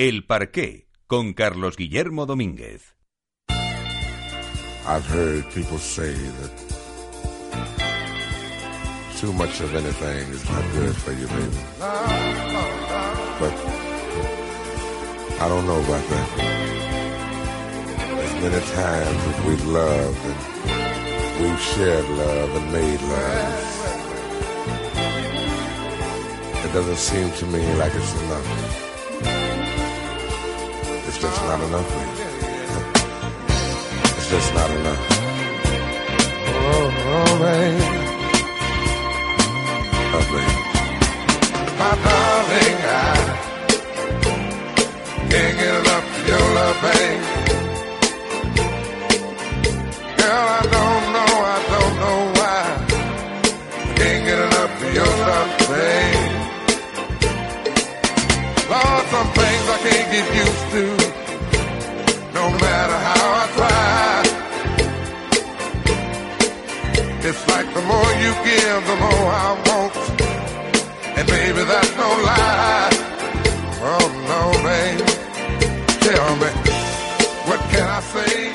El Parqué, con Carlos Guillermo Domínguez. I've heard people say that too much of anything is not good for you, baby. But I don't know about that. As many times as we've loved and we've shared love and made love, it doesn't seem to me like it's enough. It's just not enough, baby. It's just not enough. Oh, oh baby. Oh, baby. My darling, I can't get enough of your love, babe. Girl, I don't know, I don't know why. I can't get enough of your love, babe. Lord, some things I can't get used to. And baby, that's no lie. Oh what can I say?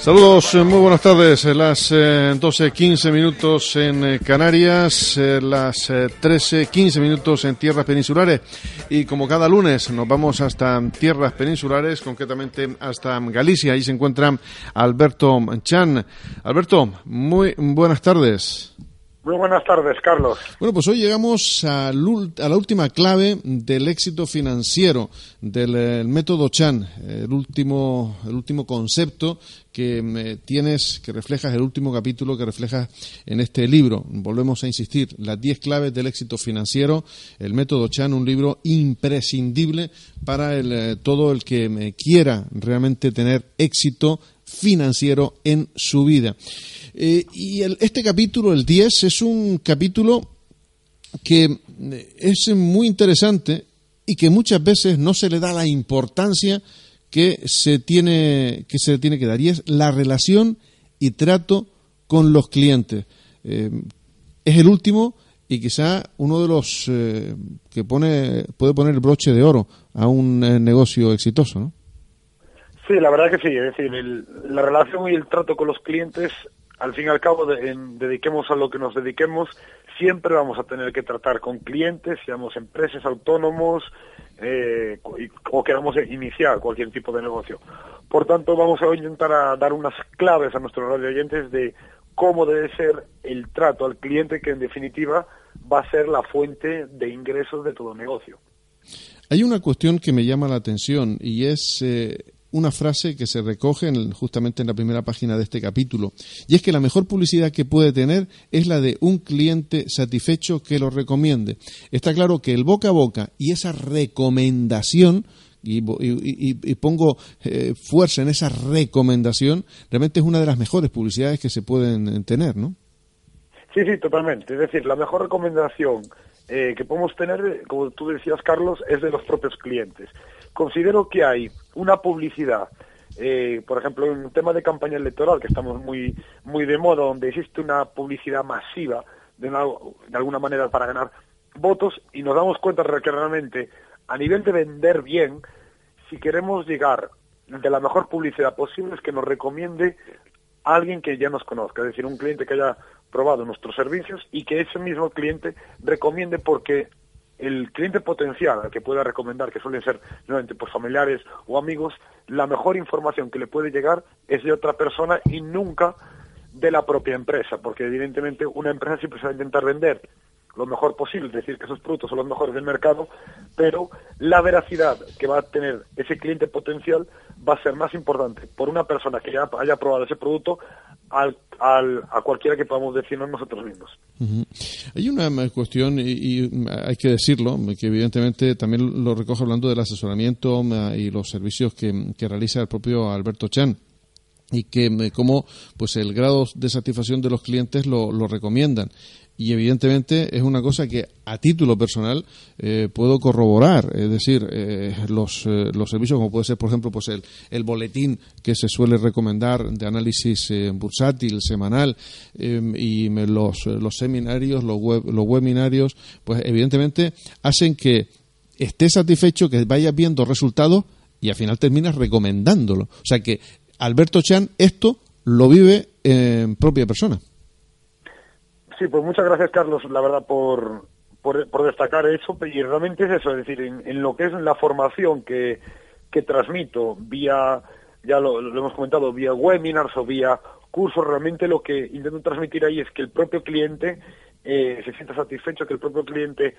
Saludos, eh, muy buenas tardes. Eh, Las eh, 12.15 minutos en eh, Canarias, eh, las eh, 13.15 minutos en tierras peninsulares. Y como cada lunes nos vamos hasta tierras peninsulares, concretamente hasta Galicia. Ahí se encuentra Alberto Chan. Alberto, muy buenas tardes. Muy buenas tardes, Carlos. Bueno, pues hoy llegamos a, la última clave del éxito financiero del el método Chan, el último, el último concepto que eh, tienes, que reflejas, el último capítulo que reflejas en este libro. Volvemos a insistir, las 10 claves del éxito financiero, el método Chan, un libro imprescindible para el, eh, todo el que eh, quiera realmente tener éxito financiero en su vida. Eh, y el- este capítulo, el 10, es un capítulo que eh, es muy interesante y que muchas veces no se le da la importancia que se tiene que se tiene que dar y es la relación y trato con los clientes. Eh, es el último y quizá uno de los que pone puede poner el broche de oro a un negocio exitoso, ¿no? Sí, la verdad que sí. Es decir, la relación y el trato con los clientes, al fin y al cabo, dediquemos a lo que nos dediquemos, siempre vamos a tener que tratar con clientes, seamos empresas, autónomos, eh, o queramos iniciar cualquier tipo de negocio. Por tanto, vamos a intentar dar unas claves a nuestros radio oyentes de cómo debe ser el trato al cliente, que en definitiva va a ser la fuente de ingresos de todo negocio. Hay una cuestión que me llama la atención y es eh, una frase que se recoge en- justamente en la primera página de este capítulo. Y es que la mejor publicidad que puede tener es la de un cliente satisfecho que lo recomiende. Está claro que el boca a boca y esa recomendación, y, y- y pongo eh, fuerza en esa recomendación, realmente es una de las mejores publicidades que se pueden eh, tener, ¿no? Sí, sí, totalmente. Es decir, la mejor recomendación eh, que podemos tener, como tú decías, Carlos, es de los propios clientes. Considero que hay una publicidad, eh, por ejemplo, en un tema de campaña electoral, que estamos muy, muy de moda, donde existe una publicidad masiva, de, de alguna manera, para ganar votos, y nos damos cuenta que realmente, a nivel de vender bien, si queremos llegar de la mejor publicidad posible, es que nos recomiende alguien que ya nos conozca, es decir, un cliente que haya probado nuestros servicios y que ese mismo cliente recomiende porque el cliente potencial al que pueda recomendar, que suelen ser nuevamente pues, familiares o amigos, la mejor información que le puede llegar es de otra persona y nunca de la propia empresa, porque evidentemente una empresa siempre se va a intentar vender lo mejor posible, es decir, que esos productos son los mejores del mercado, pero la veracidad que va a tener ese cliente potencial va a ser más importante por una persona que ya haya probado ese producto al, al- a cualquiera que podamos decirnos nosotros mismos. Hay una mm, cuestión, y, y, mm, hay que decirlo, que evidentemente también lo recoge hablando del asesoramiento mm, y los servicios que, que realiza el propio Alberto Chan y que como pues el grado de satisfacción de los clientes lo, lo recomiendan y evidentemente es una cosa que a título personal eh, puedo corroborar es decir eh, los, eh, los servicios como puede ser por ejemplo pues el, el boletín que se suele recomendar de análisis eh, bursátil semanal y los, los seminarios los, web- los webinarios pues evidentemente hacen que estés satisfecho, que vayas viendo resultados y al final terminas recomendándolo. O sea que Alberto Chan esto lo vive en propia persona. Sí, pues muchas gracias Carlos, la verdad, por, por, destacar eso, y realmente es eso, es decir, en, lo que es la formación que, que transmito vía, ya lo, hemos comentado, vía webinars o vía cursos, realmente lo que intento transmitir ahí es que el propio cliente eh, se sienta satisfecho, que el propio cliente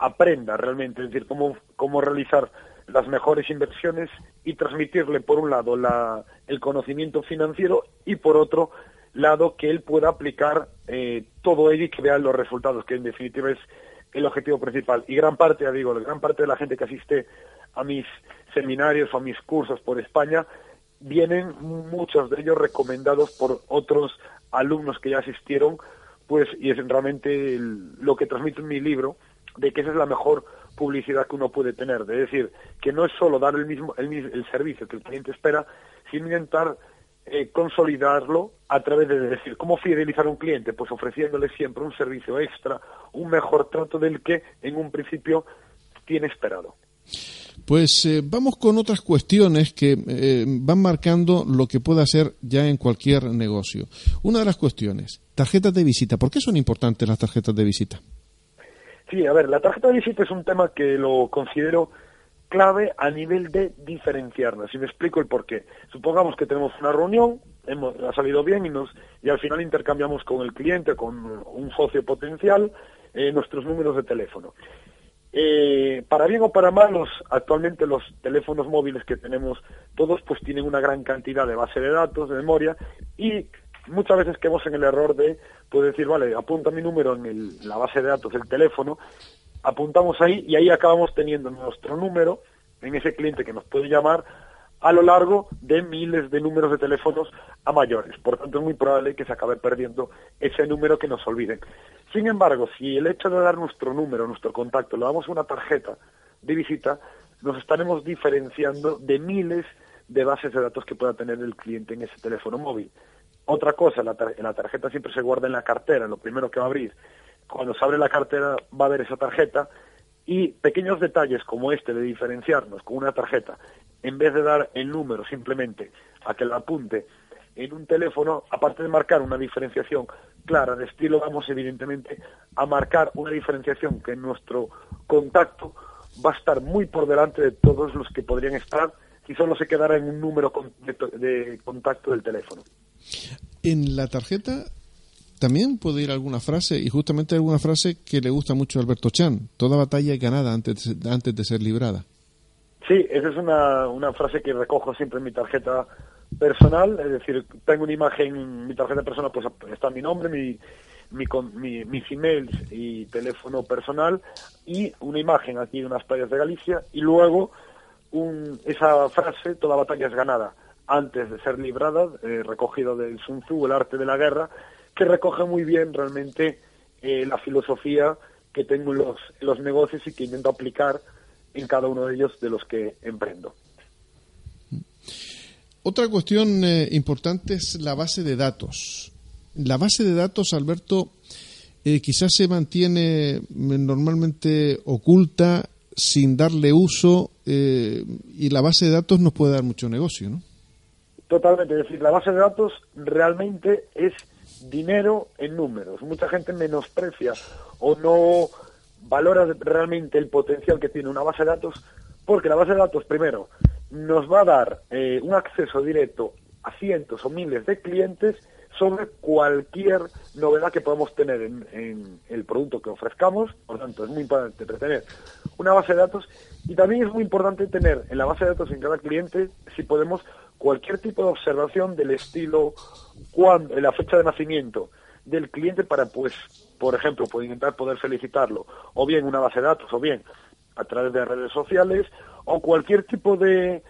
aprenda realmente, es decir, cómo, cómo realizar las mejores inversiones y transmitirle, por un lado, la, el conocimiento financiero y, por otro lado, que él pueda aplicar eh, todo ello y que vea los resultados, que en definitiva es el objetivo principal. Y gran parte, ya digo, gran parte de la gente que asiste a mis seminarios o a mis cursos por España, vienen muchos de ellos recomendados por otros alumnos que ya asistieron, pues, y es realmente lo que transmito en mi libro, de que esa es la mejor publicidad que uno puede tener, de decir, que no es solo dar el mismo, el, el servicio que el cliente espera, sino intentar eh, consolidarlo a través de decir, ¿cómo fidelizar a un cliente? Pues ofreciéndole siempre un servicio extra, un mejor trato del que en un principio tiene esperado. Pues eh, vamos con otras cuestiones que eh, van marcando lo que puede hacer ya en cualquier negocio. Una de las cuestiones, tarjetas de visita. ¿Por qué son importantes las tarjetas de visita? Sí, a ver, la tarjeta de visita es un tema que lo considero clave a nivel de diferenciarnos. Y me explico el por qué. Supongamos que tenemos una reunión, hemos, ha salido bien y, nos, y al final intercambiamos con el cliente, con un socio potencial, eh, nuestros números de teléfono. Eh, para bien o para mal, actualmente los teléfonos móviles que tenemos todos pues tienen una gran cantidad de base de datos, de memoria y muchas veces quedamos en el error de pues, decir, vale, apunta mi número en la base de datos del teléfono apuntamos ahí y ahí acabamos teniendo nuestro número en ese cliente que nos puede llamar a lo largo de miles de números de teléfonos a mayores. Por tanto, es muy probable que se acabe perdiendo ese número que nos olviden. Sin embargo, si el hecho de dar nuestro número, nuestro contacto, le damos una tarjeta de visita, nos estaremos diferenciando de miles de bases de datos que pueda tener el cliente en ese teléfono móvil. Otra cosa, la, la tarjeta siempre se guarda en la cartera, lo primero que va a abrir cuando se abre la cartera va a ver esa tarjeta y pequeños detalles como este de diferenciarnos con una tarjeta, en vez de dar el número simplemente a que la apunte en un teléfono, aparte de marcar una diferenciación clara de estilo, vamos evidentemente a marcar una diferenciación que en nuestro contacto va a estar muy por delante de todos los que podrían estar si solo se quedara en un número de contacto del teléfono. En la tarjeta también puede ir alguna frase, y justamente alguna frase que le gusta mucho a Alberto Chan, toda batalla es ganada antes, antes de ser librada. Sí, esa es una, una frase que recojo siempre en mi tarjeta personal, es decir, tengo una imagen, en mi tarjeta personal pues está mi nombre, mi, mi, mis emails y teléfono personal y una imagen aquí de unas playas de Galicia y luego un, esa frase, toda batalla es ganada antes de ser librada, eh, recogido del Sun Tzu, el arte de la guerra, que recoge muy bien realmente eh, la filosofía que tengo en los, los negocios y que intento aplicar en cada uno de ellos de los que emprendo. Otra cuestión eh, importante es la base de datos. La base de datos, Alberto, eh, quizás se mantiene normalmente oculta sin darle uso y la base de datos nos puede dar mucho negocio, ¿no? Totalmente, es decir, la base de datos realmente es dinero en números. Mucha gente menosprecia o no valora realmente el potencial que tiene una base de datos porque la base de datos, primero, nos va a dar eh, un acceso directo a cientos o miles de clientes sobre cualquier novedad que podamos tener en, en, el producto que ofrezcamos. Por lo tanto, es muy importante tener una base de datos y también es muy importante tener en la base de datos en cada cliente, si podemos, cualquier tipo de observación del estilo, cuando, la fecha de nacimiento del cliente para, pues, por ejemplo, poder intentar poder felicitarlo, o bien una base de datos, o bien a través de redes sociales, o cualquier tipo de,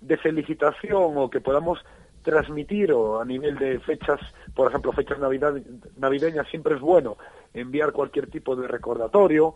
de felicitación o que podamos transmitir o a nivel de fechas, por ejemplo, fechas navidad, navideñas, siempre es bueno enviar cualquier tipo de recordatorio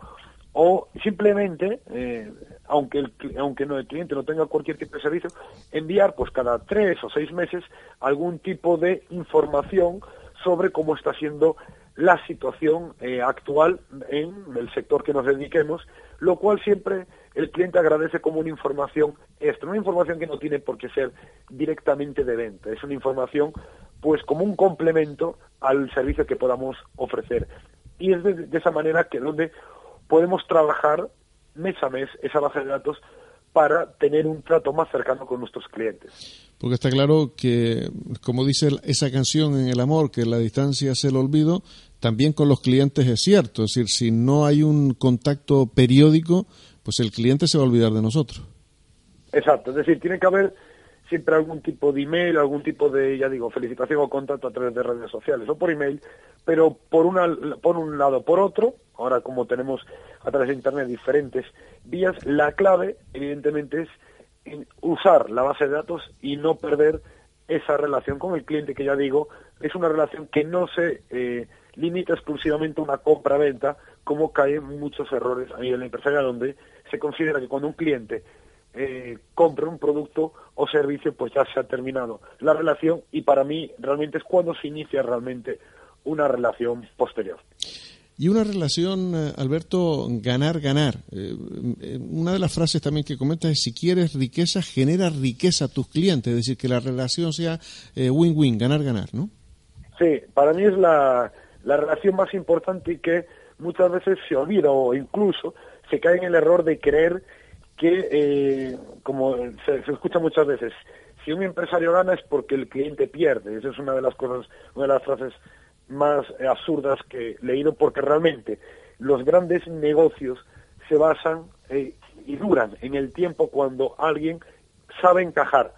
o simplemente, eh, aunque, aunque no, el cliente no tenga cualquier tipo de servicio, enviar pues cada tres o seis meses algún tipo de información sobre cómo está siendo la situación eh, actual en el sector que nos dediquemos, lo cual siempre el cliente agradece como una información extra, una información que no tiene por qué ser directamente de venta, es una información pues como un complemento al servicio que podamos ofrecer. Y es de, esa manera que donde podemos trabajar mes a mes esa base de datos para tener un trato más cercano con nuestros clientes. Porque está claro que, como dice esa canción en El Amor, que la distancia es el olvido, también con los clientes es cierto. Es decir, si no hay un contacto periódico, pues el cliente se va a olvidar de nosotros. Exacto, es decir, tiene que haber siempre algún tipo de email, algún tipo de, ya digo, felicitación o contacto a través de redes sociales o por email, pero por, una, por un lado, por otro, ahora como tenemos a través de Internet diferentes vías, la clave evidentemente es usar la base de datos y no perder esa relación con el cliente que ya digo es una relación que no se eh, limita exclusivamente a una compra-venta como caen muchos errores a nivel empresarial donde se considera que cuando un cliente eh, compra un producto o servicio, pues ya se ha terminado la relación y para mí realmente es cuando se inicia realmente una relación posterior. Y una relación, eh, Alberto, ganar-ganar. Eh, una de las frases también que comentas es, si quieres riqueza, genera riqueza a tus clientes, es decir, que la relación sea win-win, ganar-ganar, ¿no? Sí, para mí es la, la relación más importante y que muchas veces se olvida o incluso se cae en el error de creer que, eh, como se, escucha muchas veces, si un empresario gana es porque el cliente pierde. Esa es una de las cosas, una de las frases más absurdas que he leído, porque realmente los grandes negocios se basan eh, y duran en el tiempo cuando alguien sabe encajar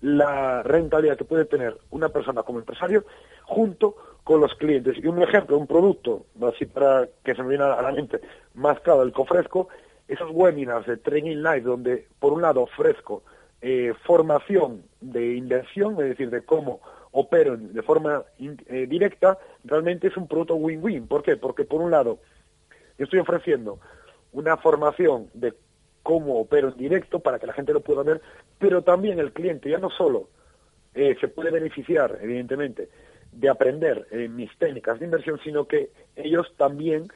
la rentabilidad que puede tener una persona como empresario junto con los clientes. Y un ejemplo, un producto, así para que se me viene a la mente, más claro, el cofresco, esos webinars de Training Live, donde por un lado ofrezco eh, formación de inversión, es decir, de cómo opero de forma eh, directa, realmente es un producto win-win. ¿Por qué? Porque por un lado, yo estoy ofreciendo una formación de cómo opero en directo para que la gente lo pueda ver, pero también el cliente ya no solo eh, se puede beneficiar, evidentemente, de aprender mis técnicas de inversión, sino que ellos también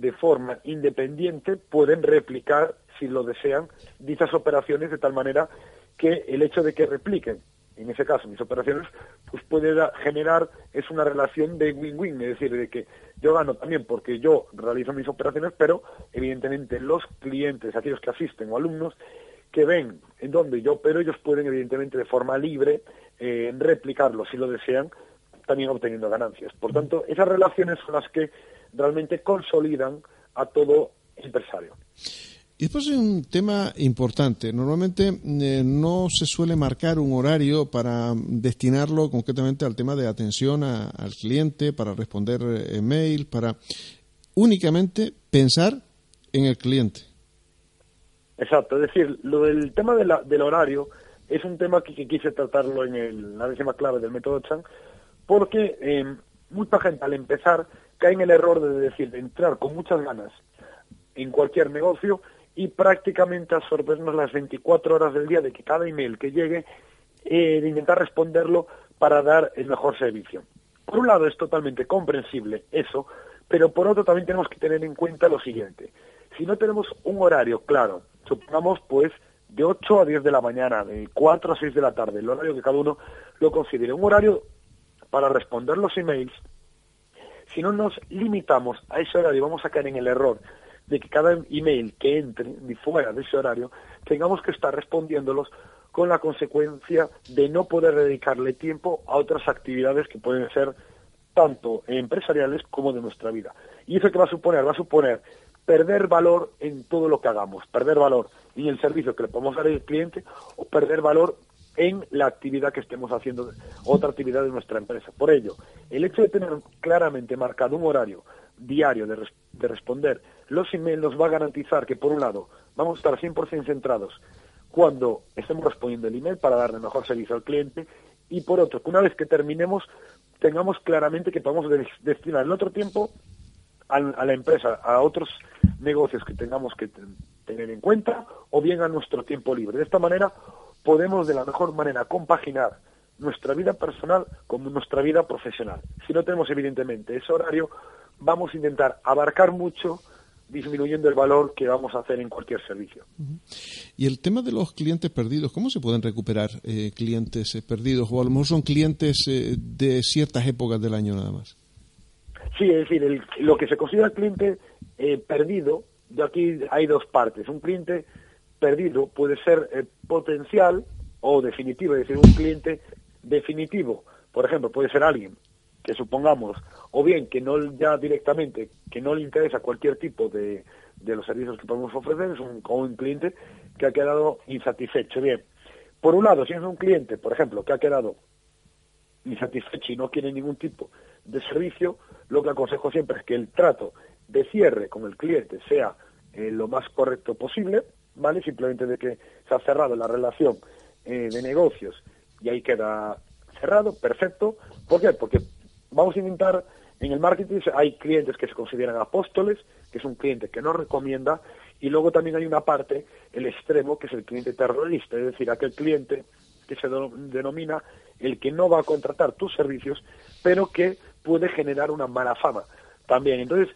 de forma independiente pueden replicar, si lo desean, dichas operaciones de tal manera que el hecho de que repliquen, en ese caso mis operaciones, pues puede generar, es una relación de win-win, es decir, de que yo gano también porque yo realizo mis operaciones, pero evidentemente los clientes, aquellos que asisten o alumnos, que ven en donde yo pero ellos pueden evidentemente de forma libre eh, replicarlo si lo desean, también obteniendo ganancias. Por tanto, esas relaciones son las que realmente consolidan a todo empresario. Y después hay un tema importante. Normalmente eh, no se suele marcar un horario para destinarlo concretamente al tema de atención al cliente, para responder email, para únicamente pensar en el cliente. Exacto, es decir, lo del tema del horario es un tema que, quise tratarlo en la décima clave del método Chan, porque eh, mucha gente al empezar cae en el error de decir, de entrar con muchas ganas en cualquier negocio y prácticamente absorbernos las 24 horas del día de que cada email que llegue, eh, de intentar responderlo para dar el mejor servicio. Por un lado es totalmente comprensible eso, pero por otro también tenemos que tener en cuenta lo siguiente. Si no tenemos un horario claro, supongamos pues de 8 a 10 de la mañana, de 4 a 6 de la tarde, el horario que cada uno lo considere, un horario para responder los emails si no nos limitamos a ese horario, vamos a caer en el error de que cada email que entre ni fuera de ese horario tengamos que estar respondiéndolos con la consecuencia de no poder dedicarle tiempo a otras actividades que pueden ser tanto empresariales como de nuestra vida. ¿Y eso qué va a suponer? Va a suponer perder valor en todo lo que hagamos, perder valor en el servicio que le podemos dar al cliente o perder valor en la actividad que estemos haciendo, otra actividad de nuestra empresa. Por ello, el hecho de tener claramente marcado un horario diario de, responder los emails nos va a garantizar que, por un lado, vamos a estar 100% centrados cuando estemos respondiendo el email para darle mejor servicio al cliente y, por otro, que una vez que terminemos, tengamos claramente que podamos destinar el otro tiempo a, la empresa, a otros negocios que tengamos que tener en cuenta o bien a nuestro tiempo libre. De esta manera podemos de la mejor manera compaginar nuestra vida personal como nuestra vida profesional. Si no tenemos evidentemente ese horario, vamos a intentar abarcar mucho disminuyendo el valor que vamos a hacer en cualquier servicio. Y el tema de los clientes perdidos, ¿cómo se pueden recuperar eh, clientes eh, perdidos? O a lo mejor son clientes eh, de ciertas épocas del año nada más. Sí, es decir, lo que se considera cliente perdido, de aquí hay dos partes. Un cliente perdido puede ser potencial o definitivo, es decir, un cliente definitivo. Por ejemplo, puede ser alguien que supongamos, o bien que no ya directamente, que no le interesa cualquier tipo de, de los servicios que podemos ofrecer, es un, un cliente que ha quedado insatisfecho. Bien, por un lado, si es un cliente, por ejemplo, que ha quedado insatisfecho y no quiere ningún tipo de servicio, lo que aconsejo siempre es que el trato de cierre con el cliente sea eh, lo más correcto posible, ¿vale? Simplemente de que se ha cerrado la relación eh, de negocios y ahí queda cerrado, perfecto. ¿Por qué? Porque vamos a intentar, en el marketing hay clientes que se consideran apóstoles, que es un cliente que no recomienda, y luego también hay una parte, el extremo, que es el cliente terrorista, es decir, aquel cliente que se denomina el que no va a contratar tus servicios, pero que puede generar una mala fama también. Entonces,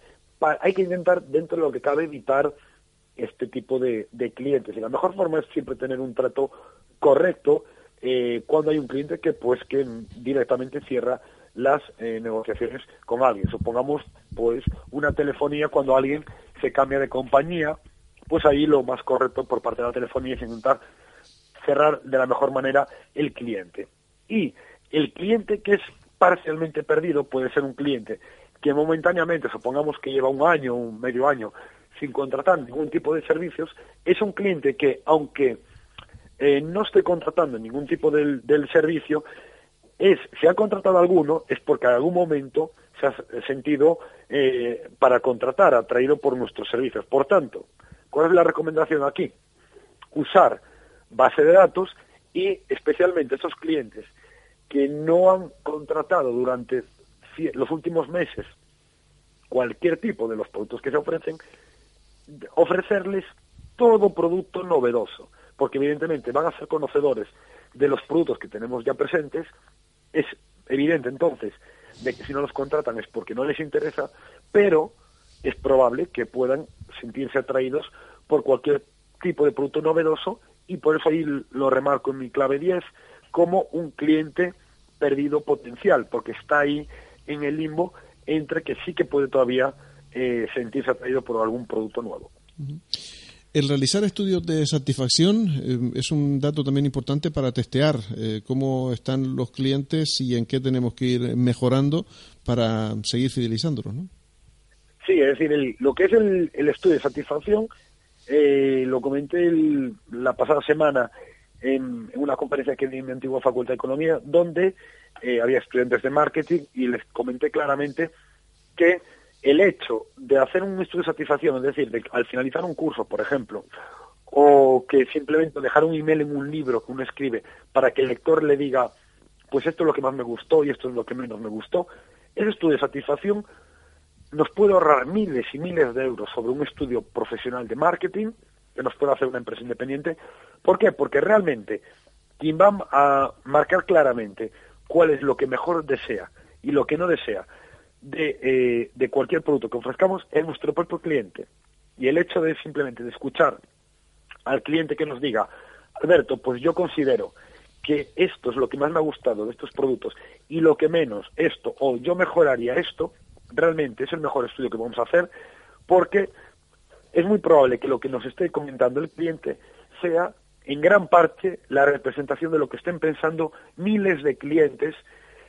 hay que intentar, dentro de lo que cabe, evitar este tipo de, clientes. Y la mejor forma es siempre tener un trato correcto eh, cuando hay un cliente que pues que directamente cierra las eh, negociaciones con alguien. Supongamos pues una telefonía cuando alguien se cambia de compañía, pues ahí lo más correcto por parte de la telefonía es intentar cerrar de la mejor manera el cliente. Y el cliente que es parcialmente perdido puede ser un cliente que momentáneamente, supongamos que lleva un año, un medio año, sin contratar ningún tipo de servicios, es un cliente que, aunque eh, no estoy contratando ningún tipo del, servicio, es, si ha contratado alguno, es porque en algún momento se ha sentido eh, para contratar, atraído por nuestros servicios. Por tanto, ¿cuál es la recomendación aquí? Usar base de datos y especialmente esos clientes que no han contratado durante los últimos meses cualquier tipo de los productos que se ofrecen, ofrecerles todo producto novedoso porque evidentemente van a ser conocedores de los productos que tenemos ya presentes, es evidente entonces de que si no los contratan es porque no les interesa, pero es probable que puedan sentirse atraídos por cualquier tipo de producto novedoso y por eso ahí lo remarco en mi clave 10 como un cliente perdido potencial, porque está ahí en el limbo entre que sí que puede todavía eh, sentirse atraído por algún producto nuevo. El realizar estudios de satisfacción eh, es un dato también importante para testear eh, cómo están los clientes y en qué tenemos que ir mejorando para seguir fidelizándolos, ¿no? Sí, es decir, lo que es el, estudio de satisfacción, eh, lo comenté la pasada semana en, una conferencia que di en mi antigua Facultad de Economía, donde había estudiantes de marketing y les comenté claramente que el hecho de hacer un estudio de satisfacción, es decir, de, al finalizar un curso, por ejemplo, o que simplemente dejar un email en un libro que uno escribe para que el lector le diga, pues esto es lo que más me gustó y esto es lo que menos me gustó, ese estudio de satisfacción nos puede ahorrar miles y miles de euros sobre un estudio profesional de marketing que nos puede hacer una empresa independiente. ¿Por qué? Porque realmente quien va a marcar claramente cuál es lo que mejor desea y lo que no desea de, eh, de cualquier producto que ofrezcamos es nuestro propio cliente. Y el hecho de simplemente de escuchar al cliente que nos diga, Alberto, pues yo considero que esto es lo que más me ha gustado de estos productos y lo que menos esto, o yo mejoraría esto, realmente es el mejor estudio que vamos a hacer porque es muy probable que lo que nos esté comentando el cliente sea en gran parte la representación de lo que estén pensando miles de clientes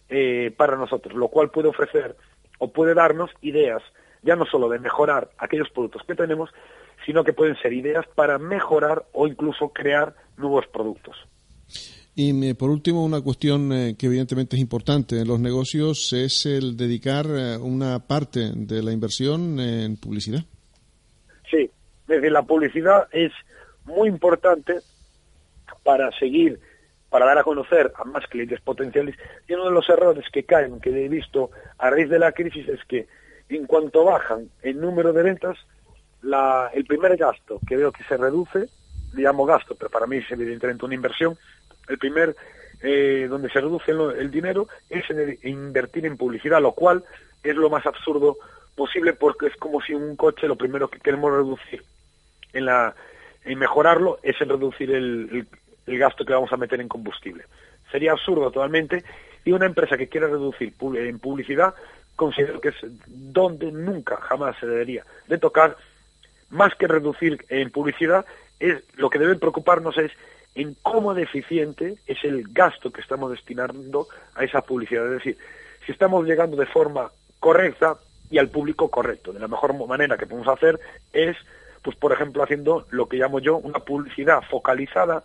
eh, para nosotros, lo cual puede ofrecer o puede darnos ideas, ya no solo de mejorar aquellos productos que tenemos, sino que pueden ser ideas para mejorar o incluso crear nuevos productos. Y por último, una cuestión eh, que evidentemente es importante en los negocios es el dedicar eh, una parte de la inversión en publicidad. Sí, desde la publicidad es muy importante para seguir para dar a conocer a más clientes potenciales. Y uno de los errores que caen, que he visto a raíz de la crisis, es que en cuanto bajan el número de ventas, la, el primer gasto que veo que se reduce, digamos gasto, pero para mí es evidentemente una inversión, el primer eh, donde se reduce el dinero es en invertir en publicidad, lo cual es lo más absurdo posible porque es como si un coche lo primero que queremos reducir en la en mejorarlo es en reducir el, el, gasto que vamos a meter en combustible. Sería absurdo totalmente y una empresa que quiera reducir en publicidad considero que es donde nunca jamás se debería de tocar más que reducir en publicidad es lo que debe preocuparnos es en cómo deficiente es el gasto que estamos destinando a esa publicidad. Es decir, si estamos llegando de forma correcta y al público correcto. De la mejor manera que podemos hacer es, pues por ejemplo, haciendo lo que llamo yo una publicidad focalizada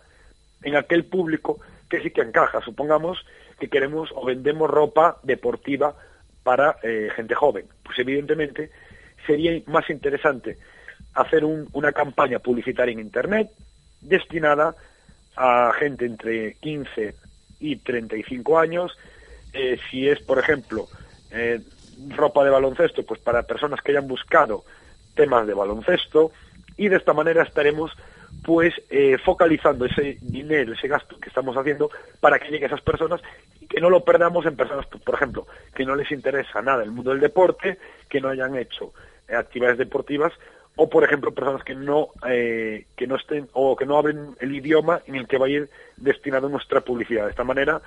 en aquel público que sí que encaja. Supongamos que queremos o vendemos ropa deportiva para eh, gente joven. Pues evidentemente sería más interesante hacer una campaña publicitaria en Internet destinada a gente entre 15 y 35 años. Eh, si es, por ejemplo, eh, ropa de baloncesto, pues para personas que hayan buscado temas de baloncesto y de esta manera estaremos pues eh, focalizando ese dinero, ese gasto que estamos haciendo para que llegue a esas personas y que no lo perdamos en personas, pues, por ejemplo, que no les interesa nada el mundo del deporte, que no hayan hecho actividades deportivas o por ejemplo personas que no eh, que no estén o que no hablen el idioma en el que va a ir destinado nuestra publicidad. De esta manera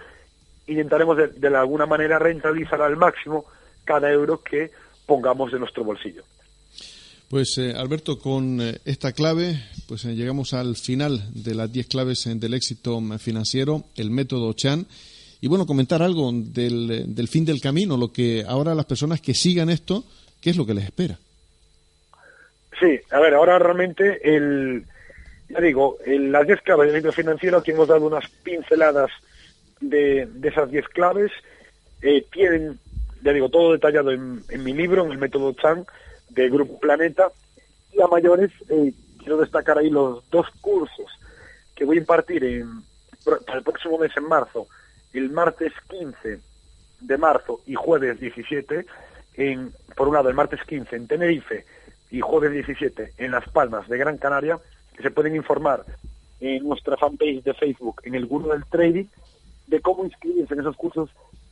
intentaremos de, alguna manera rentabilizar al máximo cada euro que pongamos de nuestro bolsillo pues eh, Alberto, con eh, esta clave, pues llegamos al final de las 10 claves del éxito financiero, el método Chan. Y bueno, comentar algo del, del fin del camino, lo que ahora las personas que sigan esto, ¿qué es lo que les espera? Sí, a ver, ahora realmente el, ya digo, el, las 10 claves del éxito financiero, aquí hemos dado unas pinceladas de, de esas 10 claves, eh, tienen, ya digo, todo detallado en, en, mi libro, en el método Chan de Grupo Planeta, y a mayores eh, quiero destacar ahí los dos cursos que voy a impartir en, para el próximo mes en marzo, el martes 15 de marzo y jueves 17, en, por un lado el martes 15 en Tenerife, y jueves 17 en Las Palmas de Gran Canaria, que se pueden informar en nuestra fanpage de Facebook, en el Gurú del Trading, de cómo inscribirse en esos cursos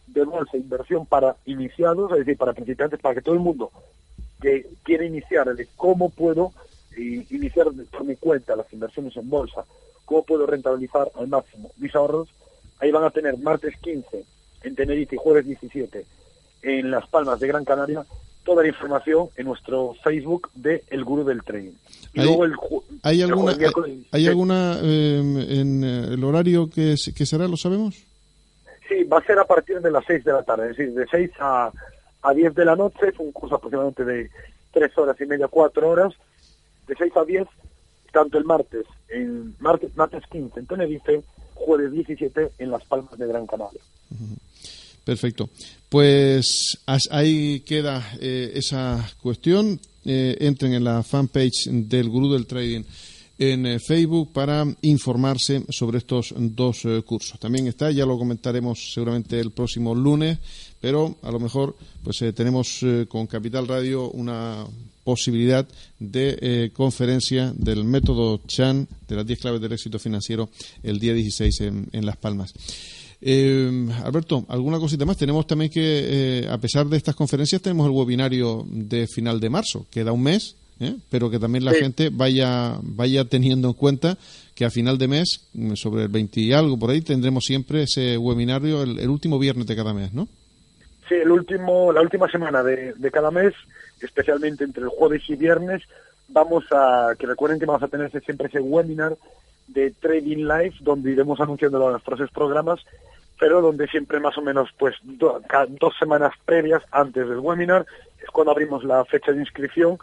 de bolsa e inversión para iniciados, es decir, para principiantes, para que todo el mundo que quiere iniciar, de cómo puedo eh, iniciar por mi cuenta las inversiones en bolsa, cómo puedo rentabilizar al máximo mis ahorros, ahí van a tener martes 15 en Tenerife y jueves 17 en Las Palmas de Gran Canaria toda la información en nuestro Facebook de El Gurú del Trading. ¿Hay, ¿hay alguna, ¿hay, alguna em, en eh, el horario que, que será, lo sabemos? Sí, va a ser a partir de las 6 de la tarde, es decir, de 6 a, a 10 de la noche, es un curso aproximadamente de 3 horas y media, 4 horas, de 6 a 10, tanto el martes, en martes, martes 15 en Tenerife, jueves 17 en Las Palmas de Gran Canaria. Perfecto. Pues ahí queda eh, esa cuestión. Eh, entren en la fanpage del Gurú del Trading en eh, Facebook para informarse sobre estos dos cursos. También está, ya lo comentaremos seguramente el próximo lunes, pero a lo mejor pues tenemos con Capital Radio una posibilidad de conferencia del método Chan de las 10 claves del éxito financiero el día 16 en Las Palmas. Eh, Alberto, ¿alguna cosita más? Tenemos también que, eh, a pesar de estas conferencias, tenemos el webinario de final de marzo, queda un mes, ¿eh? pero que también la gente vaya, vaya teniendo en cuenta que a final de mes, sobre el 20 y algo por ahí, tendremos siempre ese webinario el, último viernes de cada mes, ¿no? Sí, el último, la última semana de, de cada mes, especialmente entre el jueves y viernes, vamos a, que recuerden que vamos a tener siempre ese webinar de Trading Live, donde iremos anunciando los procesos programas pero donde siempre más o menos pues dos semanas previas antes del webinar es cuando abrimos la fecha de inscripción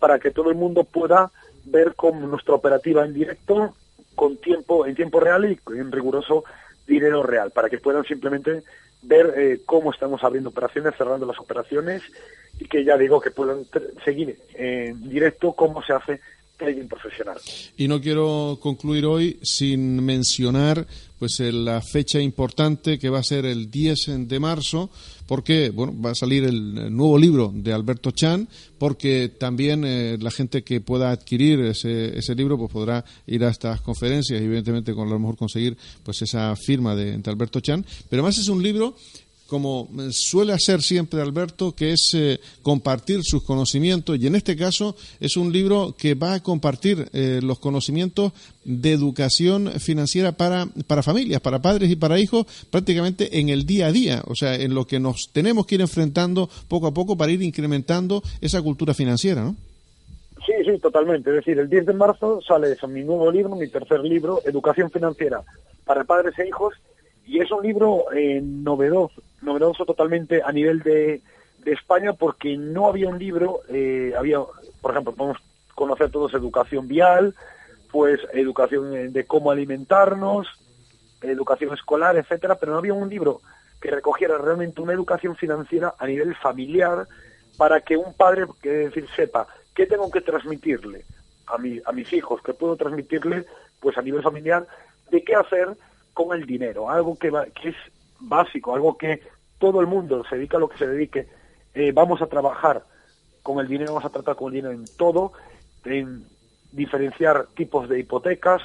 para que todo el mundo pueda ver con nuestra operativa en directo con tiempo en tiempo real y en riguroso dinero real para que puedan simplemente ver eh, cómo estamos abriendo operaciones cerrando las operaciones y que ya digo que puedan seguir en directo cómo se hace trading profesional. Y no quiero concluir hoy sin mencionar pues la fecha importante que va a ser el 10 de marzo, porque bueno, va a salir el nuevo libro de Alberto Chan, porque también la gente que pueda adquirir ese, ese libro pues podrá ir a estas conferencias y evidentemente con lo mejor conseguir pues esa firma de, de Alberto Chan, pero además es un libro como suele hacer siempre Alberto, que es eh, compartir sus conocimientos y en este caso es un libro que va a compartir eh, los conocimientos de educación financiera para, para familias, para padres y para hijos prácticamente en el día a día, o sea, en lo que nos tenemos que ir enfrentando poco a poco para ir incrementando esa cultura financiera, ¿no? Sí, sí, totalmente. Es decir, el 10 de marzo sale eso, mi nuevo libro, mi tercer libro, Educación Financiera para Padres e Hijos, y es un libro eh, novedoso, novedoso totalmente a nivel de, de, España porque no había un libro, eh, había, por ejemplo, podemos conocer todos educación vial, pues educación de cómo alimentarnos, educación escolar, etcétera, pero no había un libro que recogiera realmente una educación financiera a nivel familiar para que un padre, que decir, sepa qué tengo que transmitirle a, mi, a mis hijos, qué puedo transmitirle, pues a nivel familiar, de qué hacer con el dinero, algo que, que es básico, algo que todo el mundo se dedica a lo que se dedique, eh, vamos a trabajar con el dinero, vamos a tratar con el dinero en todo, en diferenciar tipos de hipotecas,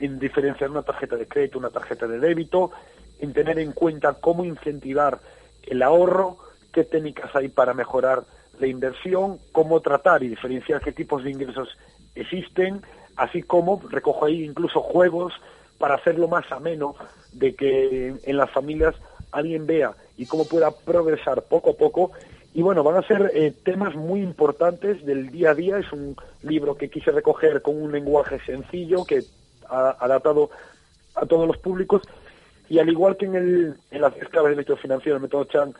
en diferenciar una tarjeta de crédito, una tarjeta de débito, en tener en cuenta cómo incentivar el ahorro, qué técnicas hay para mejorar la inversión, cómo tratar y diferenciar qué tipos de ingresos existen, así como recojo ahí incluso juegos para hacerlo más ameno, de que en las familias alguien vea y cómo pueda progresar poco a poco. Y bueno, van a ser eh, temas muy importantes del día a día. Es un libro que quise recoger con un lenguaje sencillo que ha adaptado a todos los públicos. Y al igual que en, el, en las claves del método financiero, el método Chan,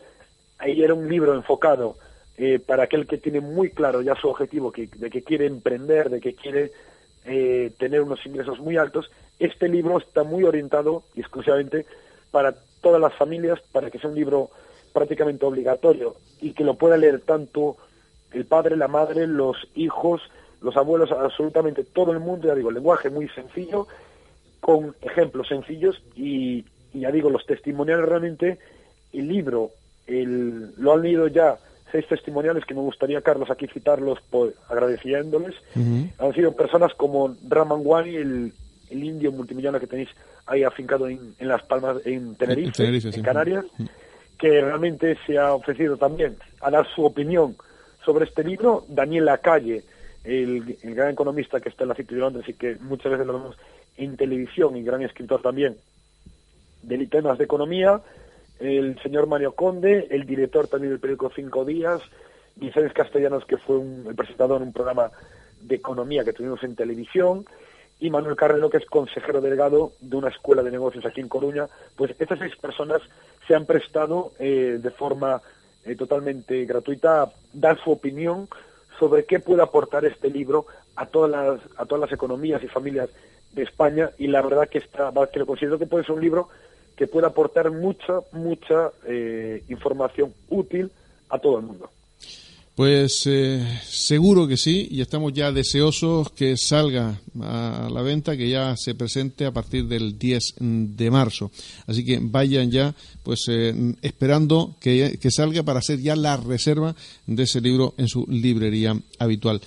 ahí era un libro enfocado eh, para aquel que tiene muy claro ya su objetivo, que, de que quiere emprender, de que quiere eh, tener unos ingresos muy altos este libro está muy orientado exclusivamente para todas las familias, para que sea un libro prácticamente obligatorio y que lo pueda leer tanto el padre, la madre, los hijos, los abuelos, absolutamente todo el mundo, ya digo, el lenguaje muy sencillo, con ejemplos sencillos y, ya digo, los testimoniales realmente, el libro, el, lo han leído ya seis testimoniales que me gustaría, Carlos, aquí citarlos por, agradeciéndoles. Han sido personas como Raman Wani, el, el indio multimillonario que tenéis ahí afincado en, Las Palmas, en Tenerife, en, Canarias, que realmente se ha ofrecido también a dar su opinión sobre este libro. Daniel Lacalle, el, el gran economista que está en la City de Londres y que muchas veces lo vemos en televisión y gran escritor también de temas de economía. El señor Mario Conde, el director también del periódico Cinco Días, Vicente Castellanos, que fue un, el presentador en un programa de economía que tuvimos en televisión, y Manuel Carrero, que es consejero delegado de una escuela de negocios aquí en Coruña, pues estas seis personas se han prestado eh, de forma eh, totalmente gratuita a dar su opinión sobre qué puede aportar este libro a todas las, a todas las economías y familias de España y la verdad que está que lo considero que puede ser un libro que puede aportar mucha mucha eh, información útil a todo el mundo. Pues eh, seguro que sí, y estamos ya deseosos que salga a la venta, que ya se presente a partir del 10 de marzo. Así que vayan ya, pues eh, esperando que, que salga para hacer ya la reserva de ese libro en su librería habitual.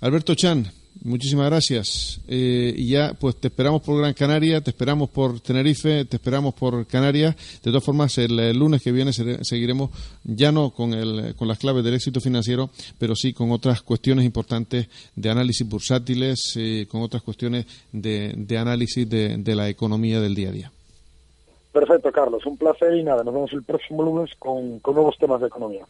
Alberto Chan, Muchísimas gracias. Eh, y ya, pues te esperamos por Gran Canaria, te esperamos por Tenerife, te esperamos por Canarias. De todas formas, el, lunes que viene seguiremos ya no con, el, con las claves del éxito financiero, pero sí con otras cuestiones importantes de análisis bursátiles, eh, con otras cuestiones de, de análisis de, de la economía del día a día. Perfecto, Carlos. Un placer y nada, nos vemos el próximo lunes con, con nuevos temas de economía.